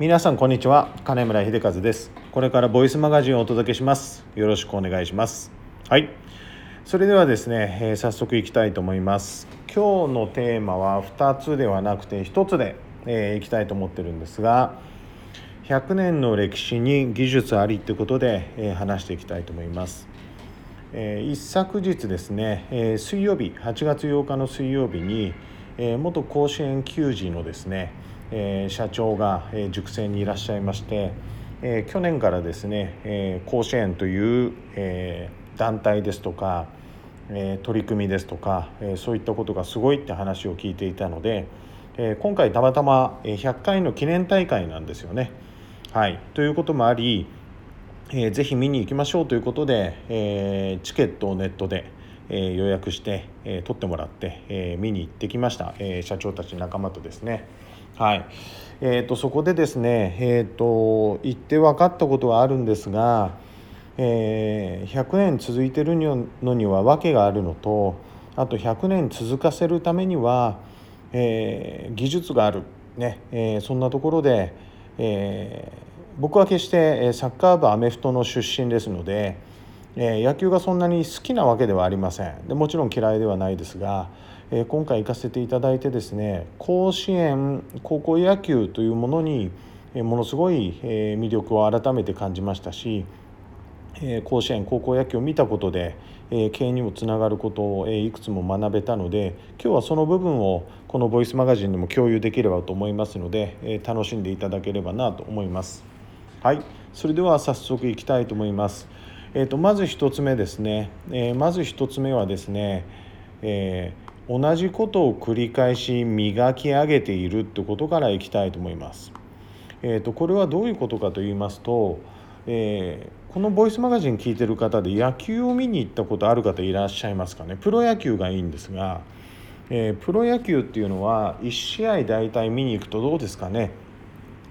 皆さんこんにちは。金村秀和です。これからボイスマガジンをお届けします。よろしくお願いします。はい。それではですね、えー、早速いきたいと思います。今日のテーマは2つではなくて1つで、えー、いきたいと思ってるんですが100年の歴史に技術ありってことで、えー、話していきたいと思います。え、一昨日ですね、え、水曜日8月8日の水曜日に、え、元甲子園球児のですね、え、社長が、え、塾生にいらっしゃいまして、え、去年からですね、え、甲子園という、え、団体ですとか、え、取り組みですとか、え、そういったことがすごいって話を聞いていたので、え、今回たまたま100回の記念大会なんですよね。はい、ということもあり、えー、ぜひ見に行きましょうということで、えー、チケットをネットで、え、予約して、え、取ってもらって、え、見に行ってきました、え、社長たち仲間とですね。はい。えーと、そこでですね、えーと、行って分かったことはあるんですが、えー、100年続いてるのには訳があるのとあと100年続かせるためには、えー、技術がある、ねえー、そんなところで、え、僕は決してサッカー部アメフトの出身ですのでえ野球がそんなに好きなわけではありません。でもちろん嫌いではないですがえ今回行かせていただいてですね甲子園高校野球というものにものすごい魅力を改めて感じましたし甲子園高校野球を見たことで経営にもつながることをいくつも学べたので今日はその部分をこのボイスマガジンでも共有できればと思いますので楽しんでいただければなと思います。はいそれでは早速いきたいと思います。えーと、まず1つ目ですね、えー、まず1つ目はですね、えー、同じことを繰り返し磨き上げているってことからいきたいと思います。えーと、これはどういうことかと言いますと、えー、このボイスマガジン聞いてる方で野球を見に行ったことある方いらっしゃいますかねプロ野球がいいんですが、えー、プロ野球っていうのは1試合大体見に行くとどうですかね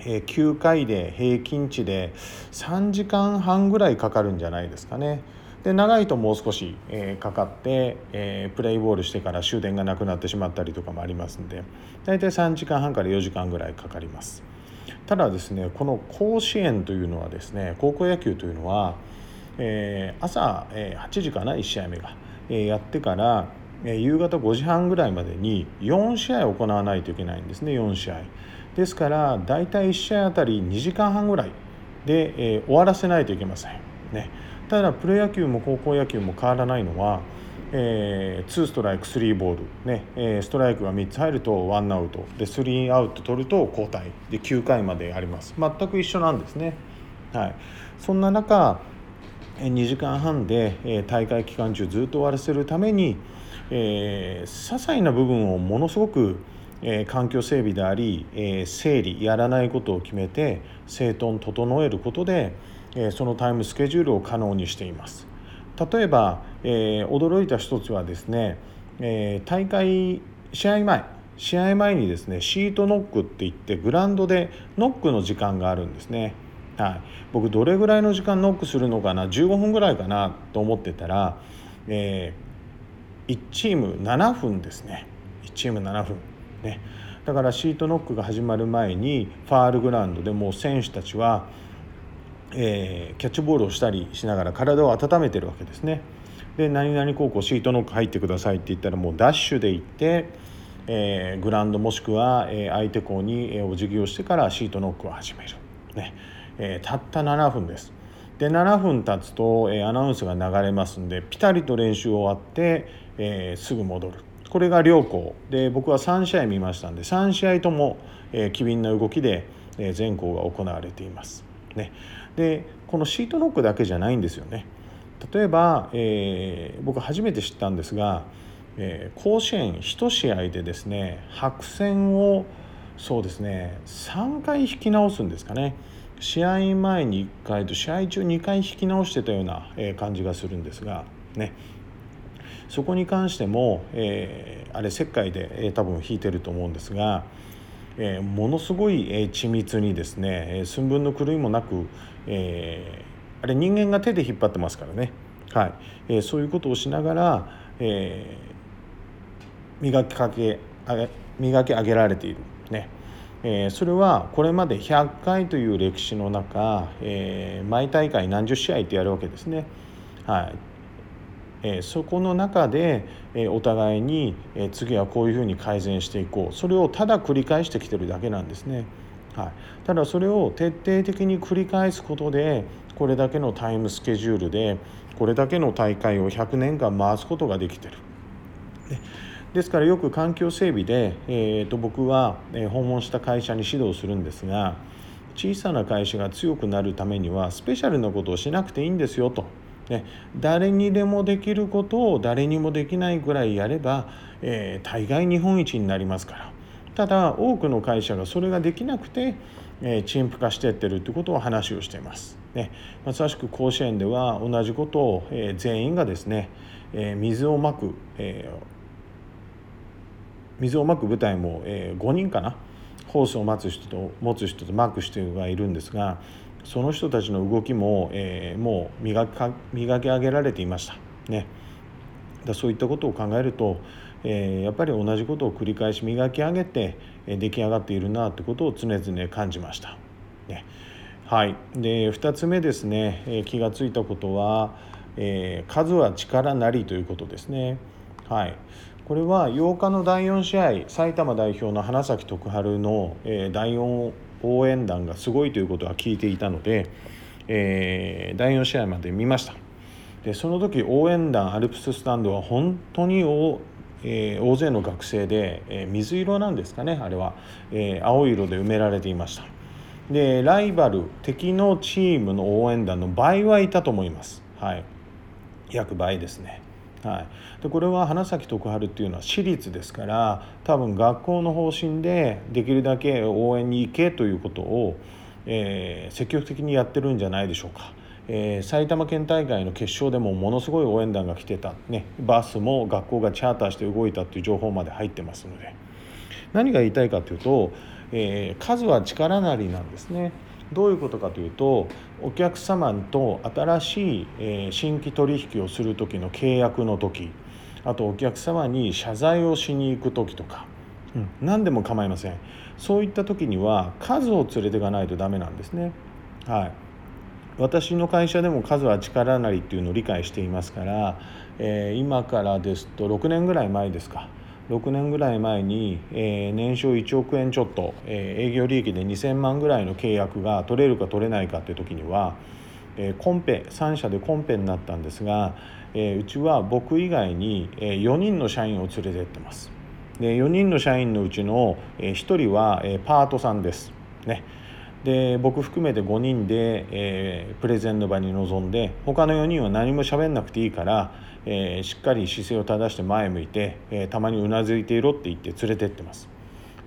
え9回で平均値で3時間半ぐらいかかるんじゃないですかね。で長いともう少し、えかかって、えプレイボールしてから終電がなくなってしまったりとかもありますんで大体3時間半から4時間ぐらいかかります。ただですねこの甲子園というのはですね高校野球というのは、え朝、え8時かな1試合目が、えやってから、え夕方5時半ぐらいまでに4試合行わないといけないんですね4試合。ですから大体1試合あたり2時間半ぐらいで、えー、終わらせないといけません。ね、ただプロ野球も高校野球も変わらないのは、えー、2ストライク3ボール、ねえー、ストライクが3つ入ると1アウトで3アウト取ると交代で9回まであります全く一緒なんですね。はい、そんな中2時間半で大会期間中ずっと終わらせるために、えー、些細な部分をものすごくえー、環境整備であり、えー、整理やらないことを決めて整頓整えることで、そのタイムスケジュールを可能にしています。例えば、えー、驚いた一つはですね、えー、大会試合前試合前にですねシートノックって言ってグラウンドでノックの時間があるんですね。はい、僕どれぐらいの時間ノックするのかな15分ぐらいかなと思ってたら、えー、1チーム7分ですね。1チーム7分。ね、だからシートノックが始まる前にファールグラウンドでもう選手たちは、えー、キャッチボールをしたりしながら体を温めてるわけですね。で何々高校シートノック入ってくださいって言ったらもうダッシュで行って、えー、グラウンドもしくは、え、相手校にお辞儀をしてからシートノックを始める、ねえー、たった7分です。で7分経つと、えー、アナウンスが流れますんでピタリと練習終わって、えー、すぐ戻るこれが両校で僕は3試合見ましたんで3試合とも、えー、機敏な動きで、えー、全校が行われています。ね、でこのシートノックだけじゃないんですよね。例えば、えー、僕初めて知ったんですが、えー、甲子園1試合でですね白線をそうですね3回引き直すんですかね。試合前に1回と試合中2回引き直してたような感じがするんですがね。そこに関しても、えー、あれ石灰で、えー、多分引いてると思うんですが、えー、ものすごい、えー、緻密にですねえ寸分の狂いもなく、えー、あれ人間が手で引っ張ってますからね、はいえー、そういうことをしながら、えー、磨きかけ磨き上げられている。ねえー、それはこれまで100回という歴史の中、えー、毎大会何十試合ってやるわけですね。はいえ、そこの中で、え、お互いに、え、次はこういうふうに改善していこうそれをただ繰り返してきてるだけなんですね。はい、ただそれを徹底的に繰り返すことでこれだけのタイムスケジュールでこれだけの大会を100年間回すことができてる。ねですからよく環境整備で、えー、と僕は訪問した会社に指導するんですが小さな会社が強くなるためにはスペシャルなことをしなくていいんですよと。ね、誰にでもできることを誰にもできないぐらいやれば、えー、大概日本一になりますからただ多くの会社がそれができなくて、えー、陳腐化してってるということを話をしています。ね、まさしく甲子園では同じことを、えー、全員がですね、えー、水をまく、え水をまく部隊も、え、5人かな？ホースを待つ人と持つ人とまく人がいるんですがその人たちの動きも、えー、もう磨か磨き上げられていました。ね、だそういったことを考えると、えー、やっぱり同じことを繰り返し磨き上げて、えー、出来上がっているなということを常々感じました。ねはい、で2つ目ですね、えー、気が付いたことは、えー、数は力なりということですね。はい、これは8日の第4試合埼玉代表の花咲徳栄の、えー、第4応援団がすごいということは聞いていたので、えー、第4試合まで見ました。でその時応援団アルプススタンドは本当に大,、えー、大勢の学生で、えー、水色なんですかねあれは、えー、青色で埋められていました。でライバル敵のチームの応援団の倍はいたと思います。はい。約倍ですね。はい、でこれは花咲徳栄っていうのは私立ですから多分学校の方針でできるだけ応援に行けということを、えー、積極的にやってるんじゃないでしょうか。えー、埼玉県大会の決勝でもものすごい応援団が来てた、ね、バスも学校がチャーターして動いたっていう情報まで入ってますので何が言いたいかというと、えー、数は力なりなんですね。どういうことかというとお客様と新しい、え新規取引をする時の契約の時あとお客様に謝罪をしに行く時とか、うん、何でも構いません。そういった時には数を連れていかないとダメなんですね。はい。私の会社でも数は力なりっていうのを理解していますから、えー、今からですと6年ぐらい前ですか。6年ぐらい前に、えー、年商1億円ちょっと、えー、営業利益で2000万ぐらいの契約が取れるか取れないかっていう時には、えー、コンペ3社でコンペになったんですが、えー、うちは僕以外に、えー、4人の社員を連れてってます。で4人の社員のうちの、え、1人は、え、パートさんです。ねで僕含めて5人で、えー、プレゼンの場に臨んで他の4人は何も喋んなくていいから、えー、しっかり姿勢を正して前向いて、えー、たまにうなずいていろって言って連れてってます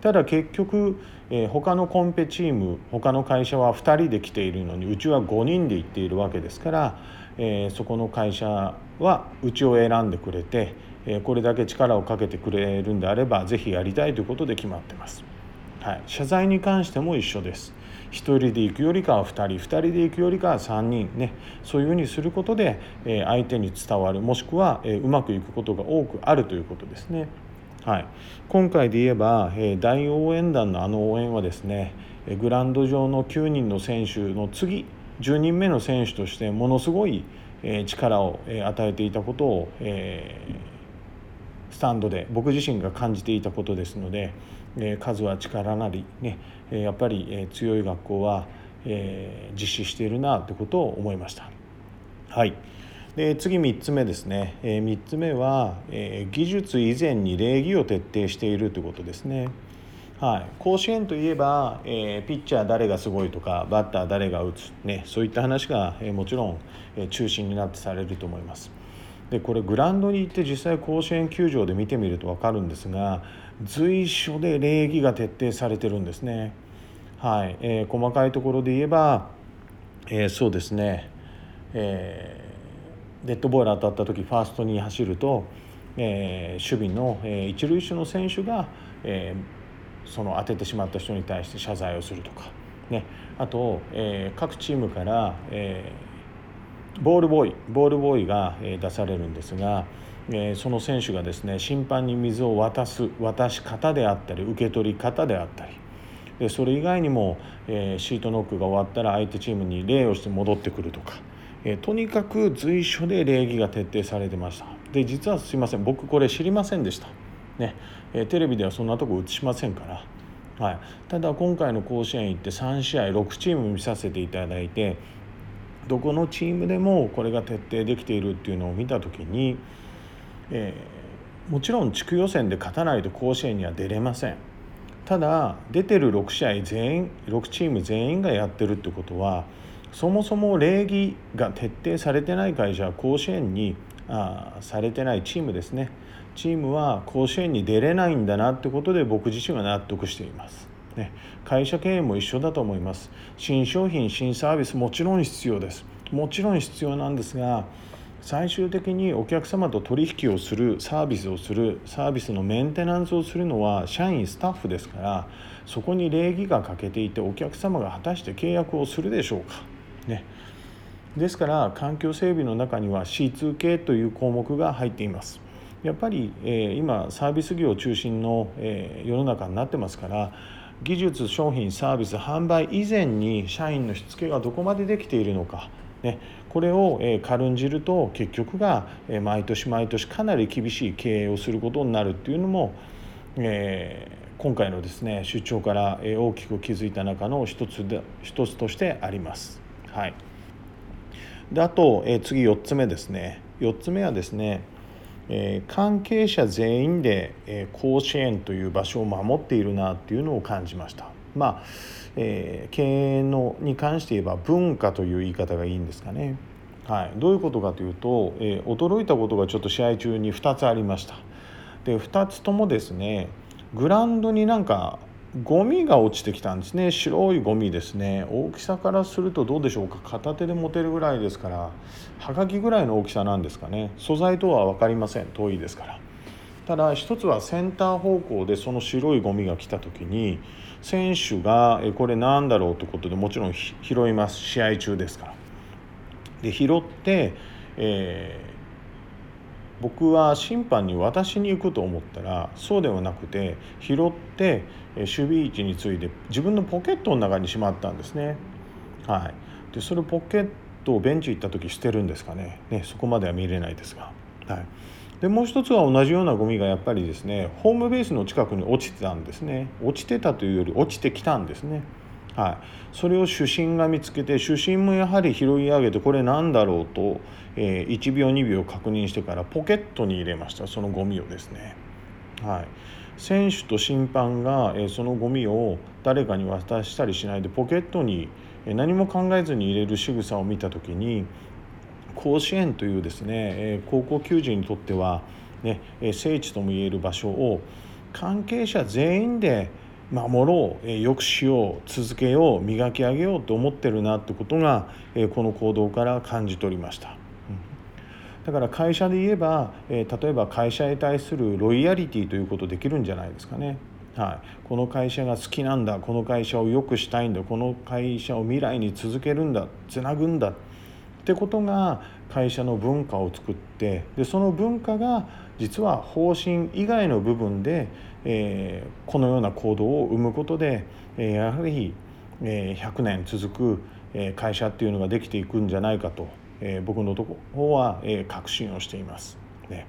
ただ結局、えー、他のコンペチーム他の会社は2人で来ているのにうちは5人で行っているわけですから、えー、そこの会社はうちを選んでくれて、えー、これだけ力をかけてくれるんであれば是非やりたいということで決まってます。はい、謝罪に関しても一緒です。1人で行くよりかは2人2人で行くよりかは3人ねそういうふうにすることで、え相手に伝わるもしくは、えうまくいくことが多くあるということですね。はい、今回で言えば、え大応援団のあの応援はですねグラウンド上の9人の選手の次10人目の選手としてものすごい力を与えていたことを、えスタンドで僕自身が感じていたことですのでえ数は力なりねえやっぱりえ強い学校はえ実施しているなということを思いました。はいで次3つ目ですね、え3つ目は、え技術以前に礼儀を徹底しているということですね。はい、甲子園といえば、えー、ピッチャー誰がすごいとかバッター誰が打つ、ね、そういった話が、えー、もちろん、えー、中心になってされると思います。でこれグラウンドに行って実際甲子園球場で見てみると分かるんですが随所で礼儀が徹底されてるんですね。はい。えー、細かいところで言えば、えー、そうですね、えー、デッドボール当たった時ファーストに走ると、えー、守備の、えー、一塁手の選手が、えー、その当ててしまった人に対して謝罪をするとか、ね、あと、えー、各チームから、えー、ボールボーイボールボーイが、出されるんですが、えその選手がですね審判に水を渡す渡し方であったり受け取り方であったり。でそれ以外にも、えー、シートノックが終わったら相手チームに礼をして戻ってくるとか、えー、とにかく随所で礼儀が徹底されてました。で実はすいません僕これ知りませんでした、ね。え、テレビではそんなとこ映しませんから。はい、ただ今回の甲子園行って3試合6チーム見させていただいてどこのチームでもこれが徹底できているっていうのを見た時に、えー、もちろん地区予選で勝たないと甲子園には出れません。ただ出てる6試合全員6チーム全員がやってるってことはそもそも礼儀が徹底されてない会社は甲子園にあされてないチームですね。チームは甲子園に出れないんだなってことで僕自身は納得しています。ね、会社経営も一緒だと思います。新商品新サービスもちろん必要です。もちろん必要なんですが最終的にお客様と取引をするサービスをするサービスのメンテナンスをするのは社員スタッフですからそこに礼儀が欠けていてお客様が果たして契約をするでしょうか。ね、ですから環境整備の中には C2 系という項目が入っています。やっぱり、えー、今サービス業中心の、えー、世の中になってますから技術商品サービス販売以前に社員のしつけがどこまでできているのか、ね、これを軽んじると結局が毎年毎年かなり厳しい経営をすることになるっていうのも、え、今回のですね出張から大きく気づいた中の一つで一つとしてあります。はい、であと、え次4つ目ですね4つ目はですねえ、関係者全員で、え、甲子園という場所を守っているなっていうのを感じました。まあえー、経営のに関して言えば文化という言い方がいいんですかね。はい、どういうことかというと、えー、驚いたことがちょっと試合中に2つありました。で2つともですねグラウンドになんかゴミが落ちてきたんですね。白いゴミですね。大きさからするとどうでしょうか。片手で持てるぐらいですからはがきぐらいの大きさなんですかね。素材とは分かりません。遠いですから。ただ一つはセンター方向でその白いゴミが来た時に選手がこれなんだろうということでもちろん拾います。試合中ですから。で拾って、えー僕は審判に渡しに行くと思ったらそうではなくて拾って守備位置について自分のポケットの中にしまったんですね。はい、でそれポケットをベンチ行った時捨てるんですかね。ねそこまでは見れないですが。はい。でもう一つは同じようなゴミがやっぱりですねホームベースの近くに落ちてたんですね落ちてたというより落ちてきたんですね。はい、それを主審が見つけて主審もやはり拾い上げてこれなんだろうと、えー、1秒2秒確認してからポケットに入れましたそのゴミをですね。はい、選手と審判が、え、そのゴミを誰かに渡したりしないでポケットに、何も考えずに入れる仕草を見た時に甲子園というですね、え、高校球児にとっては、ね、聖地ともいえる場所を関係者全員で守ろうよくしよう続けよう磨き上げようと思ってるなってことがこの行動から感じ取りました。だから会社で言えば、え例えば会社に対するロイヤリティということできるんじゃないですかね。はい、この会社が好きなんだこの会社を良くしたいんだこの会社を未来に続けるんだつなぐんだってことが会社の文化を作ってでその文化が実は方針以外の部分で、えー、このような行動を生むことで、えー、やはり、えー、100年続く、えー、会社っていうのができていくんじゃないかと、えー、僕のところは、えー、確信をしています。ね、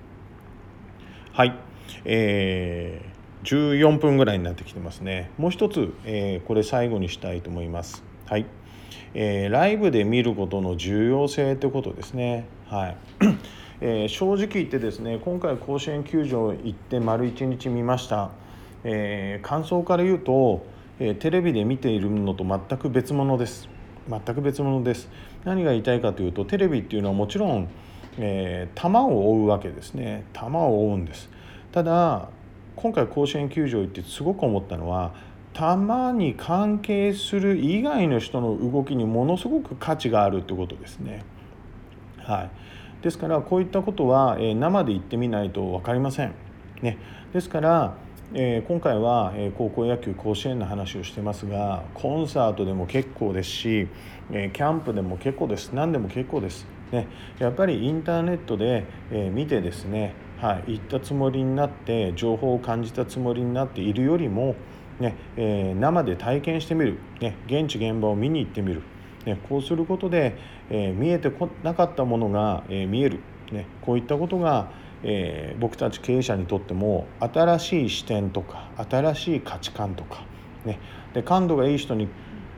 はい、えー、14分ぐらいになってきてますね。もう一つ、えー、これ最後にしたいと思います。はい。えー、ライブで見ることの重要性ってことですね。はい。えー、正直言ってですね今回甲子園球場行って丸一日見ました、えー、感想から言うと、えー、テレビで見ているのと全く別物です。全く別物です。何が言いたいかというとテレビっていうのはもちろん、えー、球を追うわけですね。球を追うんです。ただ今回甲子園球場行ってすごく思ったのは球に関係する以外の人の動きにものすごく価値があるってことですね。はい。ですからこういったことは、え生で言ってみないと分かりません。ね、ですから、え今回は、え高校野球甲子園の話をしてますがコンサートでも結構ですし、えキャンプでも結構です。何でも結構です。ね、やっぱりインターネットで、え見てですね、はい、行ったつもりになって情報を感じたつもりになっているよりもねえー、生で体験してみる、ね、現地現場を見に行ってみる、ね、こうすることで、えー、見えてこなかったものが、えー、見える、ね、こういったことが、え、僕たち経営者にとっても新しい視点とか新しい価値観とか、ね、で感度がいい人に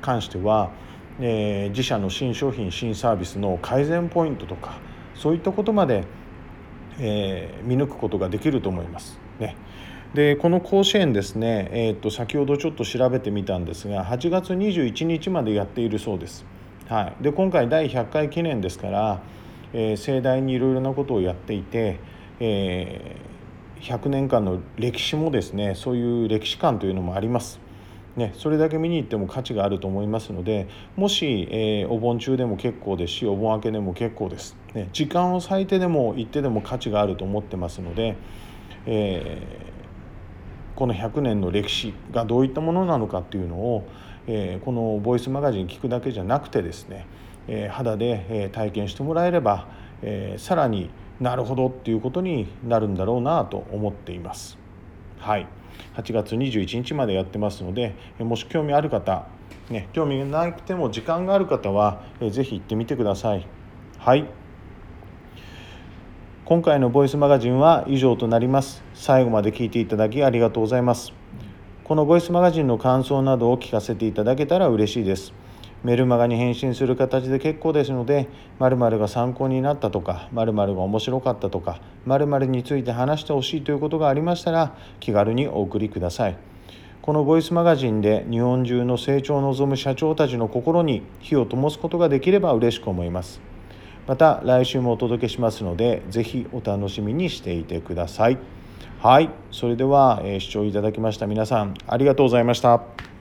関しては、え、自社の新商品新サービスの改善ポイントとかそういったことまで、え、見抜くことができると思います。ね、でこの甲子園ですね、えーと、先ほどちょっと調べてみたんですが8月21日までやっているそうです。はい、で今回第100回記念ですから、えー、盛大にいろいろなことをやっていて、えー、100年間の歴史もですねそういう歴史観というのもあります。ね、それだけ見に行っても価値があると思いますのでもし、えー、お盆中でも結構ですしお盆明けでも結構です、ね、時間を割いてでも行ってでも価値があると思ってますので、えー、この100年の歴史がどういったものなのかっていうのを、え、このボイスマガジン聞くだけじゃなくてですね、え肌で、え体験してもらえれば、えさらになるほどっていうことになるんだろうなと思っています。はい8月21日までやってますのでもし興味ある方、ね、興味がなくても時間がある方は是非行ってみてください。はい今回のボイスマガジンは以上となります。最後まで聞いていただきありがとうございます。このボイスマガジンの感想などを聞かせていただけたら嬉しいです。メルマガに返信する形で結構ですので〇〇が参考になったとか〇〇が面白かったとか〇〇について話してほしいということがありましたら気軽にお送りくださいこのボイスマガジンで日本中の成長を望む社長たちの心に火を灯すことができれば嬉しく思いますまた来週もお届けしますのでぜひお楽しみにしていてください。はい。それでは、え視聴いただきました皆さんありがとうございました。